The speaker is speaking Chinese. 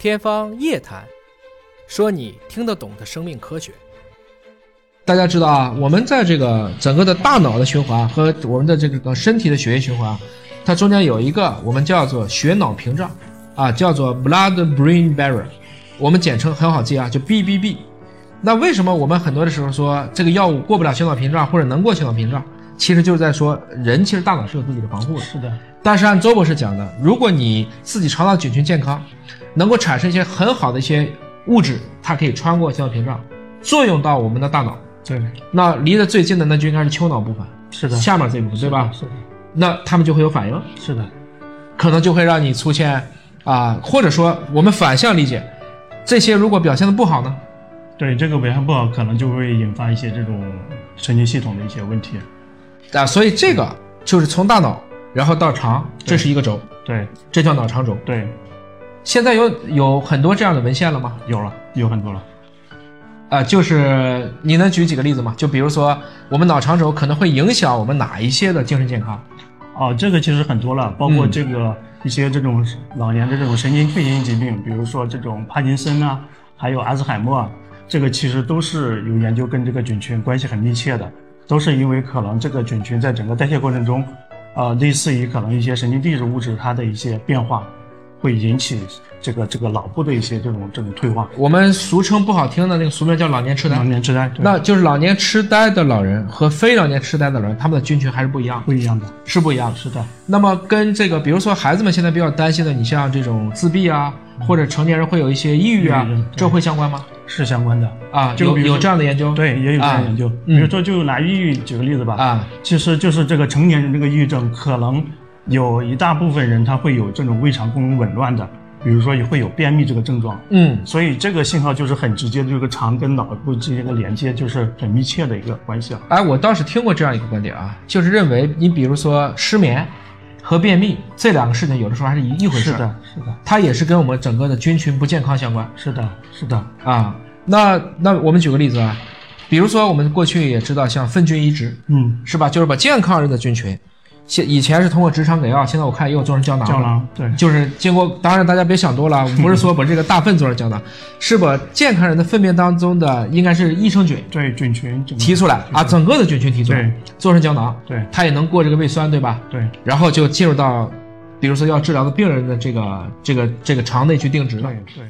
天方夜谭，说你听得懂的生命科学。大家知道啊，我们在这个整个的大脑的循环和我们的这个身体的血液循环，它中间有一个我们叫做血脑屏障，啊，叫做 blood-brain barrier，我们简称很好记啊，就 BBB。那为什么我们很多的时候说这个药物过不了血脑屏障或者能过血脑屏障？其实就是在说人其实大脑是有自己的防护的。是的，但是按周博士讲的，如果你自己肠道菌群健康，能够产生一些很好的一些物质，它可以穿过血脑屏障，作用到我们的大脑。对，那离得最近的那就应该是丘脑部分，是的，下面这部分，对吧？是的，那他们就会有反应，是的，可能就会让你出现啊，或者说我们反向理解，这些如果表现的不好呢？对，这个表现不好，可能就会引发一些这种神经系统的一些问题。啊，所以这个就是从大脑，然后到肠，这是一个轴，对，这叫脑肠轴。对，现在有有很多这样的文献了吗？有了，有很多了。啊，就是你能举几个例子吗？就比如说，我们脑肠轴可能会影响我们哪一些的精神健康？哦，这个其实很多了，包括这个一些这种老年的这种神经退行性疾病，比如说这种帕金森啊，还有阿兹海默，这个其实都是有研究跟这个菌群关系很密切的，都是因为可能这个菌群在整个代谢过程中，呃，类似于可能一些神经递质物质它的一些变化。会引起这个这个脑部的一些这种这种退化，我们俗称不好听的那个俗名叫老年痴呆。老年痴呆，那就是老年痴呆的老人和非老年痴呆的老人，他们的菌群还是不一样，不一样的，是不一样的。是的。那么跟这个，比如说孩子们现在比较担心的，你像这种自闭啊，或者成年人会有一些抑郁啊，这会相关吗？是相关的啊，有有这样的研究，对，也有这样的研究。比如说，就拿抑郁举个例子吧，啊，其实就是这个成年人这个抑郁症，可能有一大部分人他会有这种胃肠功能紊乱的。比如说也会有便秘这个症状，嗯，所以这个信号就是很直接的，这个肠跟脑部之间的连接就是很密切的一个关系啊。哎，我倒是听过这样一个观点啊，就是认为你比如说失眠和便秘这两个事情，有的时候还是一一回事。是的，是的，它也是跟我们整个的菌群不健康相关。是的，是的啊。那那我们举个例子啊，比如说我们过去也知道像粪菌移植，嗯，是吧？就是把健康人的菌群。现以前是通过直肠给药，现在我看也有做成胶囊。胶囊对，就是经过，当然大家别想多了，不是说把这个大粪做成胶囊，是把健康人的粪便当中的应该是益生菌，对菌群提出来啊，整个的菌群提出来，做成胶囊，对，它也能过这个胃酸，对吧？对，然后就进入到，比如说要治疗的病人的这个这个这个肠内去定植了。对对。